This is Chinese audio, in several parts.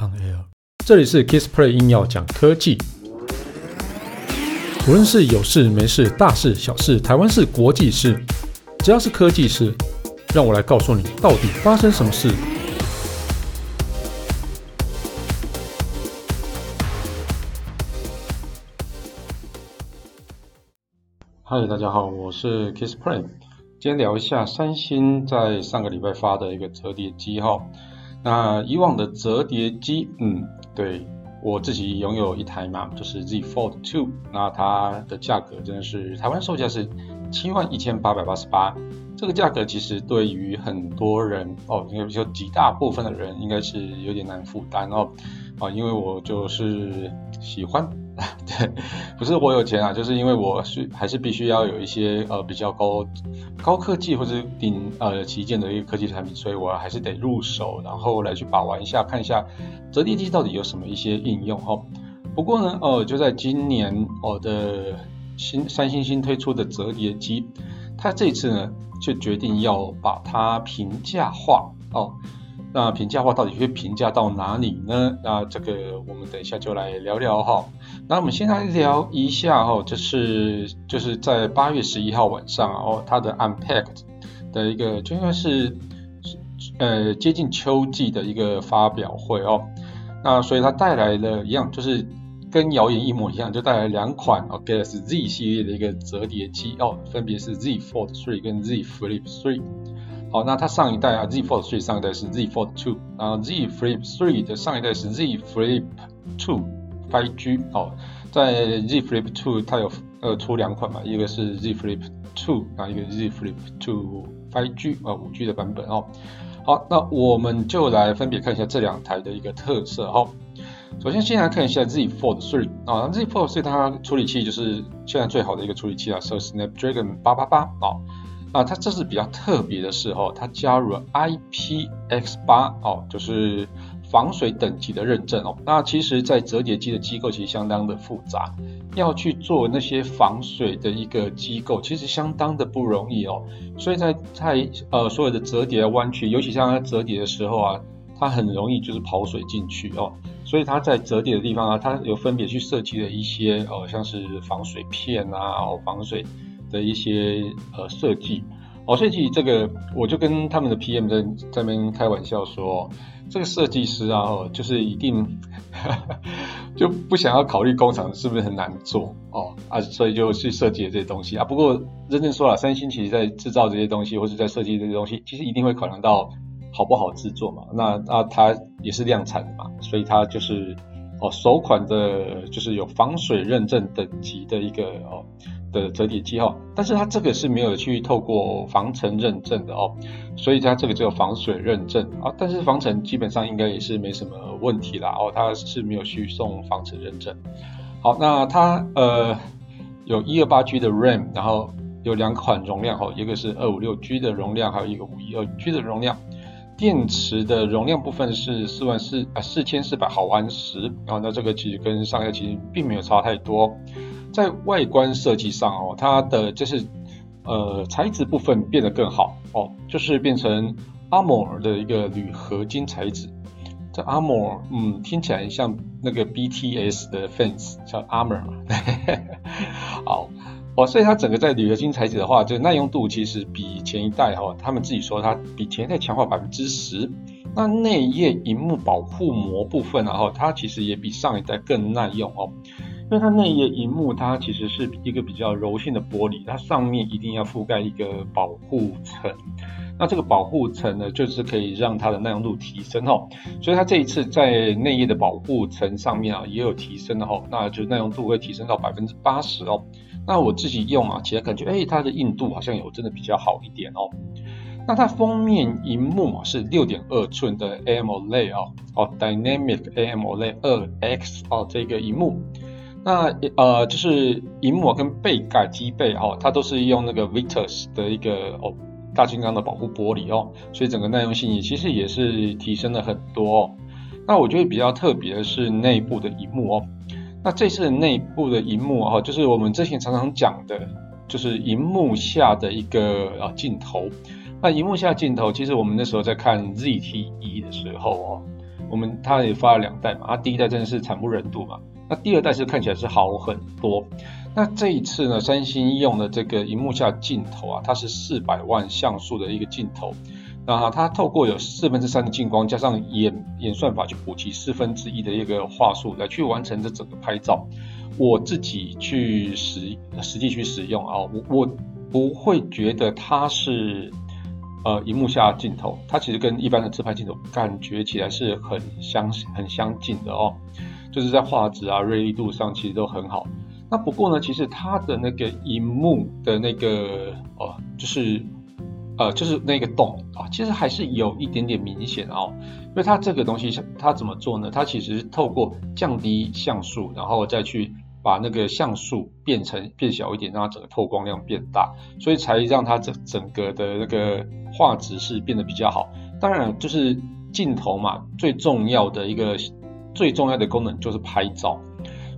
On Air，这里是 Kissplay 硬要讲科技，无论是有事没事、大事小事、台湾事、国际事，只要是科技事，让我来告诉你到底发生什么事。嗨，大家好，我是 Kissplay，今天聊一下三星在上个礼拜发的一个折叠机哈。那以往的折叠机，嗯，对，我自己拥有一台嘛，就是 Z Fold 2，那它的价格真的是台湾售价是七万一千八百八十八，这个价格其实对于很多人哦，应该说极大部分的人应该是有点难负担哦，啊，因为我就是喜欢。对，不是我有钱啊，就是因为我是还是必须要有一些呃比较高高科技或者顶呃旗舰的一个科技产品，所以我还是得入手，然后来去把玩一下，看一下折叠机到底有什么一些应用哦。不过呢，哦、呃，就在今年我、的新三星新推出的折叠机，它这次呢就决定要把它平价化哦。那平价化到底会平价到哪里呢？那这个我们等一下就来聊聊哈。那我们先来聊一下哈，就是就是在八月十一号晚上哦，它的 Unpacked 的一个就应该是呃接近秋季的一个发表会哦。那所以它带来了一样，就是跟谣言一模一样，就带来两款哦 Galaxy Z 系列的一个折叠机哦，分别是 Z Fold 3跟 Z Flip Three。好，那它上一代啊，Z Fold 3上一代是 Z Fold 2，然后 Z Flip 3的上一代是 Z Flip 2 5G。哦，在 Z Flip 2它有呃出两款嘛，一个是 Z Flip 2，然后一个 Z Flip 2 5G 啊，五 G 的版本哦。好，那我们就来分别看一下这两台的一个特色哈。首先先来看一下 Z Fold 3啊，Z Fold 3它处理器就是现在最好的一个处理器啊，是 Snapdragon 888啊。啊，它这是比较特别的是哦，它加入了 IPX8 哦，就是防水等级的认证哦。那其实，在折叠机的机构其实相当的复杂，要去做那些防水的一个机构，其实相当的不容易哦。所以在在呃所有的折叠弯曲，尤其像它折叠的时候啊，它很容易就是跑水进去哦。所以它在折叠的地方啊，它有分别去设计了一些哦，像是防水片啊，哦防水。的一些呃设计，哦，设计这个我就跟他们的 PM 在在那边开玩笑说，这个设计师啊，哦，就是一定 就不想要考虑工厂是不是很难做哦啊，所以就去设计了这些东西啊。不过认真说了，三星其实在制造这些东西或者在设计这些东西，其实一定会考量到好不好制作嘛。那那它也是量产的嘛，所以它就是哦首款的，就是有防水认证等级的一个哦。的折叠机哦，但是它这个是没有去透过防尘认证的哦，所以它这个只有防水认证啊，但是防尘基本上应该也是没什么问题啦哦，它是没有去送防尘认证。好，那它呃有一二八 G 的 RAM，然后有两款容量哦，一个是二五六 G 的容量，还有一个五一二 G 的容量。电池的容量部分是四万四啊四千四百毫安时，然后那这个其实跟上一代其实并没有差太多。在外观设计上哦，它的就是呃材质部分变得更好哦，就是变成 Armor 的一个铝合金材质。这 Armor 嗯听起来像那个 BTS 的 fans 叫 Armor 嘛，好哦，所以它整个在铝合金材质的话，就耐用度其实比前一代哈，他们自己说它比前一代强化百分之十。那内页萤幕保护膜部分然后它其实也比上一代更耐用哦。因为它内页萤幕，它其实是一个比较柔性的玻璃，它上面一定要覆盖一个保护层。那这个保护层呢，就是可以让它的耐用度提升哦。所以它这一次在内页的保护层上面啊，也有提升的哦。那就耐用度会提升到百分之八十哦。那我自己用啊，其实感觉哎，它的硬度好像有真的比较好一点哦。那它封面萤幕是六点二寸的 AMOLED 哦，哦 Dynamic AMOLED 二 X 哦，这个萤幕。那呃，就是萤幕跟背盖机背哦，它都是用那个 Victus 的一个哦大金刚的保护玻璃哦，所以整个耐用性也其实也是提升了很多哦。那我觉得比较特别的是内部的萤幕哦。那这次内部的萤幕哦，就是我们之前常常讲的，就是萤幕下的一个啊镜头。那萤幕下镜头，其实我们那时候在看 ZTE 的时候哦。我们它也发了两代嘛，它第一代真的是惨不忍睹嘛，那第二代是看起来是好很多。那这一次呢，三星用的这个荧幕下镜头啊，它是四百万像素的一个镜头，那它透过有四分之三的进光，加上演演算法去补齐四分之一的一个画素，来去完成这整个拍照。我自己去实实际去使用啊，我我不会觉得它是。呃，荧幕下镜头，它其实跟一般的自拍镜头感觉起来是很相很相近的哦，就是在画质啊、锐利度上其实都很好。那不过呢，其实它的那个荧幕的那个哦，就是呃，就是那个洞啊，其实还是有一点点明显哦。因为它这个东西它怎么做呢？它其实是透过降低像素，然后再去。把那个像素变成变小一点，让它整个透光量变大，所以才让它整整个的那个画质是变得比较好。当然，就是镜头嘛，最重要的一个最重要的功能就是拍照。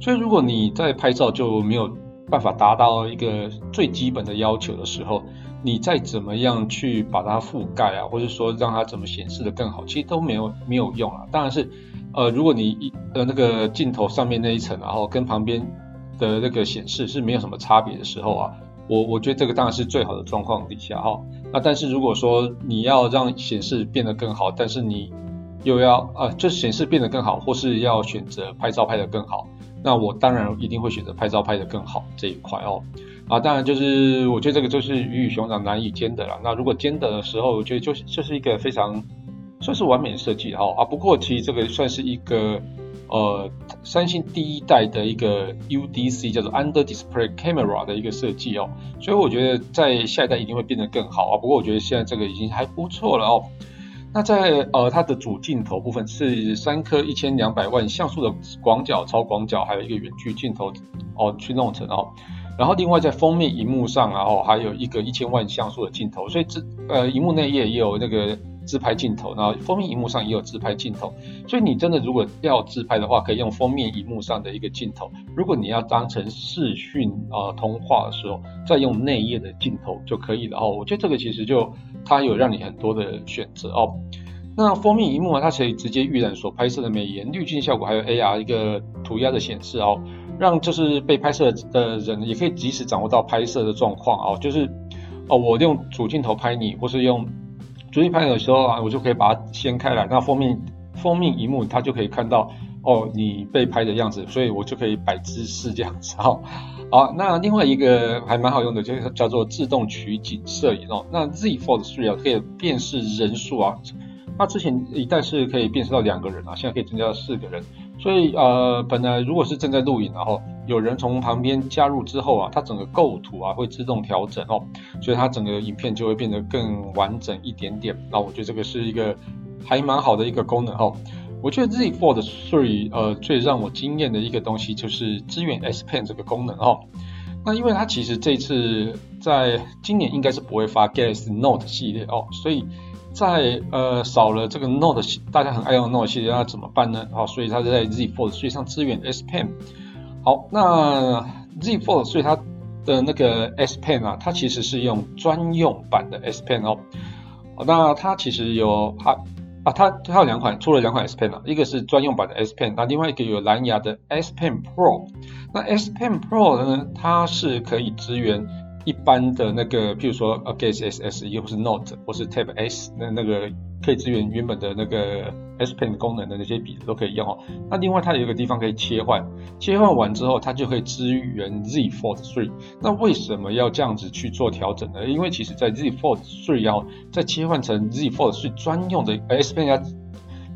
所以，如果你在拍照就没有办法达到一个最基本的要求的时候，你再怎么样去把它覆盖啊，或者说让它怎么显示得更好，其实都没有没有用啊。当然是。呃，如果你一呃那个镜头上面那一层，然后跟旁边的那个显示是没有什么差别的时候啊，我我觉得这个当然是最好的状况底下哈。那但是如果说你要让显示变得更好，但是你又要呃就显示变得更好，或是要选择拍照拍得更好，那我当然一定会选择拍照拍得更好这一块哦。啊，当然就是我觉得这个就是鱼与熊掌难以兼得了。那如果兼得的时候，我觉得就是就是一个非常。算是完美的设计哈啊，不过其实这个算是一个呃三星第一代的一个 UDC 叫做 Under Display Camera 的一个设计哦，所以我觉得在下一代一定会变得更好啊。不过我觉得现在这个已经还不错了哦。那在呃它的主镜头部分是三颗一千两百万像素的广角、超广角，还有一个远距镜头哦去弄成哦。然后另外在封面荧幕上，然后还有一个一千万像素的镜头，所以这呃荧幕内页也有那个。自拍镜头，然后封面荧幕上也有自拍镜头，所以你真的如果要自拍的话，可以用封面荧幕上的一个镜头。如果你要当成视讯、呃、通话的时候，再用内页的镜头就可以了哦。我觉得这个其实就它有让你很多的选择哦。那封面荧幕啊，它可以直接预览所拍摄的美颜、滤镜效果，还有 AR 一个涂鸦的显示哦，让就是被拍摄的人也可以及时掌握到拍摄的状况哦。就是哦，我用主镜头拍你，或是用。主机拍你的时候啊，我就可以把它掀开来，那封面封面萤幕它就可以看到哦，你被拍的样子，所以我就可以摆姿势这样子。哦，好，那另外一个还蛮好用的，就是叫做自动取景摄影哦。那 Z Fold 3啊，可以辨识人数啊，它之前一代是可以辨识到两个人啊，现在可以增加到四个人。所以呃，本来如果是正在录影，然后有人从旁边加入之后啊，它整个构图啊会自动调整哦，所以它整个影片就会变得更完整一点点。那我觉得这个是一个还蛮好的一个功能哦。我觉得 Z Fold 3呃最让我惊艳的一个东西就是支援 S Pen 这个功能哦。那因为它其实这次在今年应该是不会发 Galaxy Note 系列哦，所以。在呃少了这个 Note 系，大家很爱用 Note 系列，那怎么办呢？好，所以它是在 Z Fold 3上支援 S Pen。好，那 Z Fold 3它的那个 S Pen 啊，它其实是用专用版的 S Pen 哦。那它其实有它啊，它它有两款，出了两款 S Pen 啊，一个是专用版的 S Pen，那另外一个有蓝牙的 S Pen Pro。那 S Pen Pro 呢，它是可以支援。一般的那个，譬如说呃 g a s e S S，又或是 Note 或是 Tab S，那那个可以支援原本的那个 S Pen 功能的那些笔都可以用哦。那另外它有一个地方可以切换，切换完之后它就可以支援 Z Fold 3。那为什么要这样子去做调整呢？因为其实在 Z Fold 3要再切换成 Z Fold 3专用的 S Pen 呀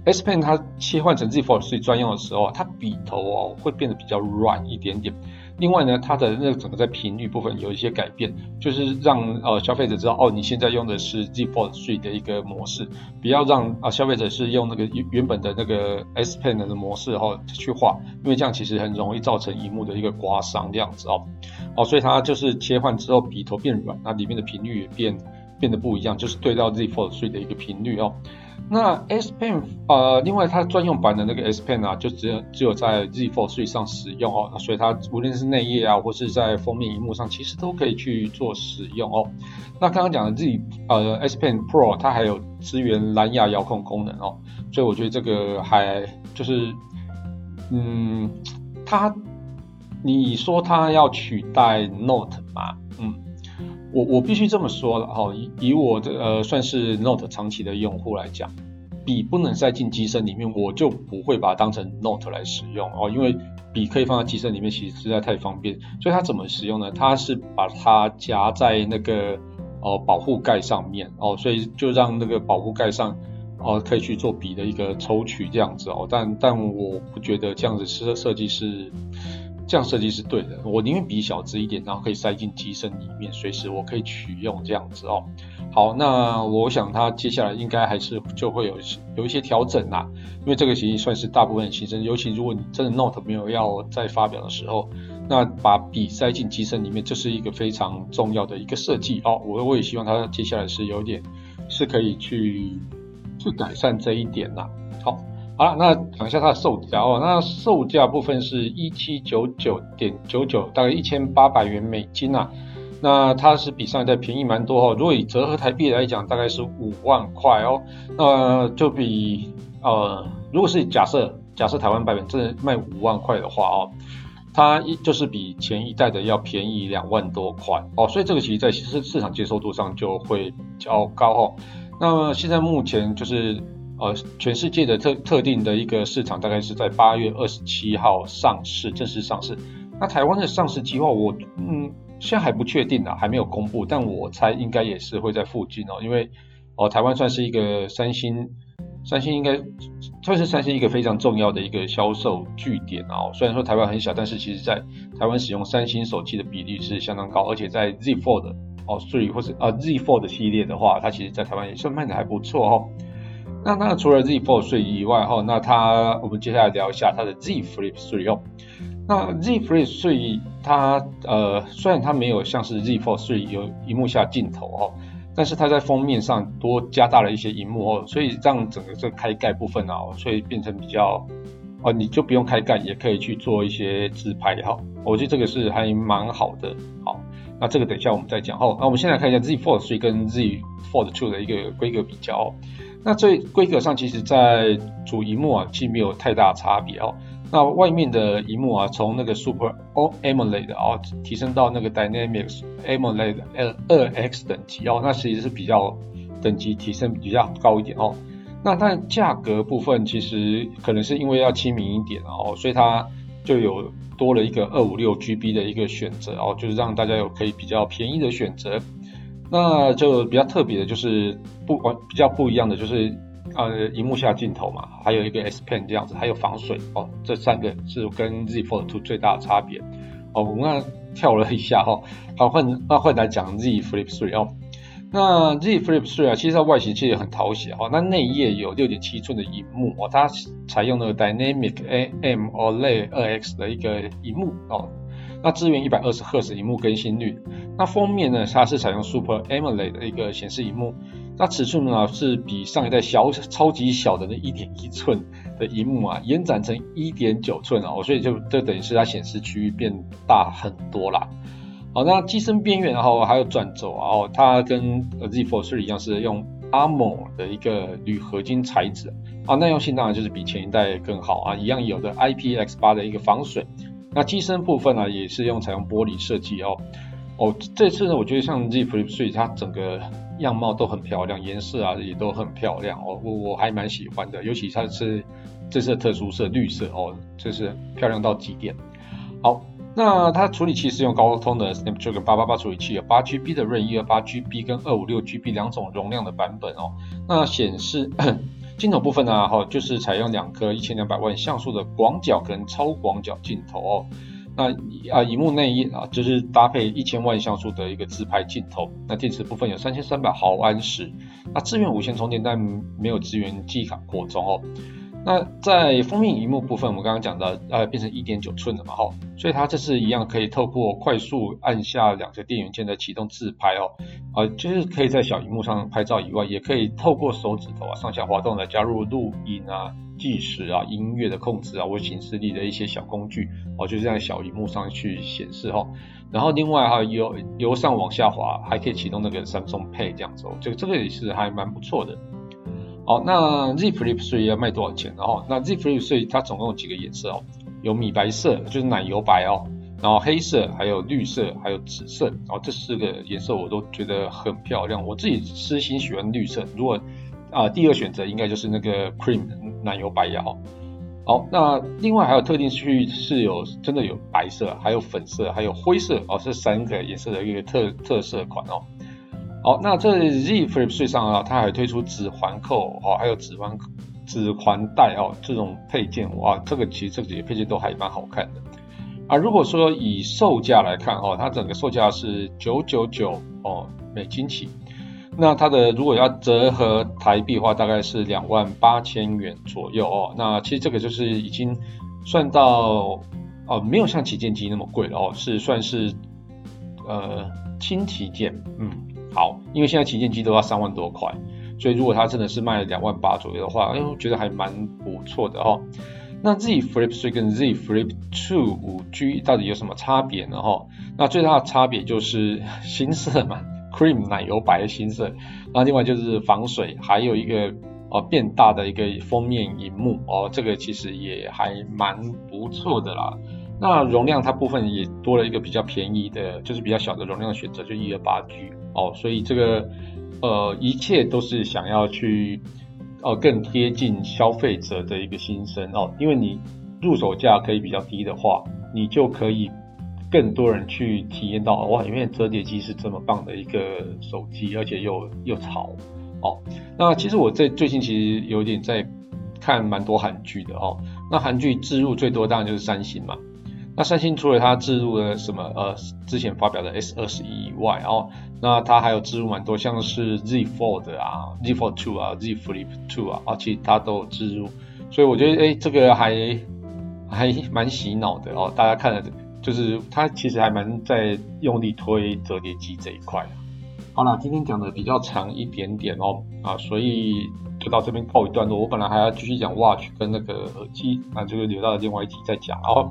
，S Pen 它切换成 Z Fold 3专用的时候啊，它笔头哦会变得比较软一点点。另外呢，它的那个整个在频率部分有一些改变，就是让呃消费者知道哦，你现在用的是 Z Fold 3的一个模式，不要让啊、呃、消费者是用那个原原本的那个 S Pen 的模式后去画，因为这样其实很容易造成荧幕的一个刮伤这样子哦。哦，所以它就是切换之后笔头变软，那里面的频率也变变得不一样，就是对到 Z Fold 3的一个频率哦。那 S Pen 呃，另外它专用版的那个 S Pen 啊，就只有只有在 Z Fold 3上使用哦，所以它无论是内页啊，或是在封面荧幕上，其实都可以去做使用哦。那刚刚讲的 Z 呃 S Pen Pro，它还有支援蓝牙遥控功能哦，所以我觉得这个还就是，嗯，它你说它要取代 Note 吗？我我必须这么说了哈，以以我的呃算是 Note 长期的用户来讲，笔不能塞进机身里面，我就不会把它当成 Note 来使用哦，因为笔可以放在机身里面，其实实在太方便。所以它怎么使用呢？它是把它夹在那个哦保护盖上面哦，所以就让那个保护盖上哦可以去做笔的一个抽取这样子哦，但但我不觉得这样子设设计是。这样设计是对的，我宁愿笔小只一点，然后可以塞进机身里面，随时我可以取用这样子哦。好，那我想它接下来应该还是就会有有一些调整啦，因为这个其实算是大部分新生，尤其如果你真的 Note 没有要再发表的时候，那把笔塞进机身里面，这是一个非常重要的一个设计哦。我我也希望它接下来是有点是可以去去改善这一点啦。好。了，那讲一下它的售价哦。那售价部分是一七九九点九九，大概一千八百元美金啊。那它是比上一代便宜蛮多哦。如果以折合台币来讲，大概是五万块哦。那就比呃，如果是假设假设台湾版本真的卖五万块的话哦，它一就是比前一代的要便宜两万多块哦。所以这个其实在市市场接受度上就会比较高哦。那么现在目前就是。呃，全世界的特特定的一个市场大概是在八月二十七号上市，正式上市。那台湾的上市计划，我嗯现在还不确定啊，还没有公布，但我猜应该也是会在附近哦，因为哦、台湾算是一个三星，三星应该算是三星一个非常重要的一个销售据点哦。虽然说台湾很小，但是其实在台湾使用三星手机的比例是相当高，而且在 Z Fold 哦，Three 或是啊、呃、Z Fold 系列的话，它其实在台湾也算卖的还不错哦。那那除了 Z Fold 3以外哈，那它我们接下来聊一下它的 Z Flip 3哦。那 Z Flip 3它呃虽然它没有像是 Z Fold 3有荧幕下镜头哦，但是它在封面上多加大了一些荧幕哦，所以让整个这开盖部分啊，所以变成比较哦，你就不用开盖也可以去做一些自拍哈。我觉得这个是还蛮好的。好，那这个等一下我们再讲哦。那我们先来看一下 Z Fold 3跟 Z Fold 2的一个规格比较。那这规格上，其实，在主荧幕啊，既没有太大差别哦。那外面的荧幕啊，从那个 Super AMOLED 哦，提升到那个 Dynamic AMOLED 二 X 等级哦，那其实是比较等级提升比较高一点哦。那但价格部分，其实可能是因为要亲民一点哦，所以它就有多了一个二五六 GB 的一个选择哦，就是让大家有可以比较便宜的选择。那就比较特别的就是不完比较不一样的就是呃荧幕下镜头嘛，还有一个 S Pen 这样子，还有防水哦，这三个是跟 Z Fold 2最大的差别哦。我们刚刚跳了一下哈，好换那换来讲 Z Flip 3哦。那 Z Flip 3啊，其实它外形其实很讨喜哦。那内页有六点七寸的荧幕哦，它采用了 Dynamic AMOLED 二 X 的一个荧幕哦。那支援一百二十赫兹萤幕更新率。那封面呢，它是采用 Super AMOLED 的一个显示荧幕。那尺寸呢是比上一代小超级小的那一点一寸的萤幕啊，延展成一点九寸哦，所以就就等于是它显示区域变大很多啦。好，那机身边缘然后还有转轴啊，哦，它跟 Z Fold 3一样是用 ARMOR 的一个铝合金材质啊，耐用性当然就是比前一代更好啊，一样有的 IPX8 的一个防水。那机身部分呢、也是用采用玻璃设计哦。哦，这次呢，我觉得像 Z Flip 3它整个样貌都很漂亮，颜色啊也都很漂亮哦。我我还蛮喜欢的，尤其它是这次的特殊色绿色哦，这是漂亮到极点。好，那它处理器是用高通的 Snapdragon 888处理器，有八 GB 的 RAM，一二八 GB 跟二五六 GB 两种容量的版本哦。那显示。镜头部分呢、哈，就是采用两颗一千两百万像素的广角跟超广角镜头哦。那啊，荧幕内页啊，就是搭配一千万像素的一个自拍镜头。那电池部分有三千三百毫安时，那支援无线充电，但没有支援记忆卡扩充哦。那在封面荧幕部分，我们刚刚讲到，呃，变成一点九寸的嘛，哈，所以它这是一样可以透过快速按下两个电源键的启动自拍哦，呃，就是可以在小荧幕上拍照以外，也可以透过手指头啊上下滑动来加入录音啊、计时啊、音乐的控制啊或行事历的一些小工具哦，就是在小荧幕上去显示哈。然后另外哈由由上往下滑，还可以启动那个 Samsung Pay 这样子哦，这个这个也是还蛮不错的。好，那 Z Flip 3要卖多少钱？然后，那 Z Flip 3它总共有几个颜色哦？有米白色，就是奶油白哦，然后黑色，还有绿色，还有紫色。然后，这四个颜色我都觉得很漂亮。我自己私心喜欢绿色。如果啊、第二选择应该就是那个 Cream 奶油白呀。好，那另外还有特定区域是有真的有白色，还有粉色，还有灰色哦，这三个颜色的一个特特色款哦。好，那这 Z Flip 3上啊，它还推出指环扣哦，还有指环指环带哦，这种配件哇，这个其实这几个配件都还蛮好看的啊。如果说以售价来看哦，它整个售价是九九九哦美金起，那它的如果要折合台币的话，大概是两万八千元左右哦。那其实这个就是已经算到哦，没有像旗舰机那么贵了哦，是算是呃轻旗舰，嗯。好，因为现在旗舰机都要三万多块，所以如果它真的是卖两万八左右的话，哎，我觉得还蛮不错的哦。那 Z Flip 3跟 Z Flip 2 5G 到底有什么差别呢？哈，那最大的差别就是 新色嘛，cream 奶油白的新色。那另外就是防水，还有一个哦变大的一个封面萤幕哦，这个其实也还蛮不错的啦。那容量它部分也多了一个比较便宜的，就是比较小的容量选择，就一二八 G 哦，所以这个呃一切都是想要去呃更贴近消费者的一个心声哦，因为你入手价可以比较低的话，你就可以更多人去体验到哇，因为折叠机是这么棒的一个手机，而且又又潮哦。那其实我在最近其实有点在看蛮多韩剧的哦，那韩剧置入最多当然就是三星嘛。那三星除了它置入了什么呃之前发表的 S 二十一以外，哦，那它还有置入蛮多，像是 Z Fold 啊、Z Fold Two 啊、Z Flip Two 啊，啊，其实它都有置入，所以我觉得哎，这个还还蛮洗脑的哦。大家看了就是它其实还蛮在用力推折叠机这一块。好啦，今天讲的比较长一点点哦，啊，所以就到这边告一段落。我本来还要继续讲 Watch 跟那个耳机，那就留到另外一集再讲哦。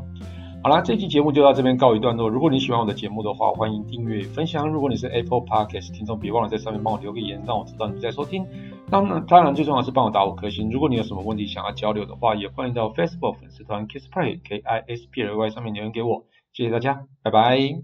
好啦，这期节目就到这边告一段落。如果你喜欢我的节目的话，欢迎订阅、分享。如果你是 Apple Podcast 听众，别忘了在上面帮我留个言，让我知道你在收听。当然，当然最重要是帮我打五颗星。如果你有什么问题想要交流的话，也欢迎到 Facebook 粉丝团 KissPlay K I S P L Y 上面留言给我。谢谢大家，拜拜。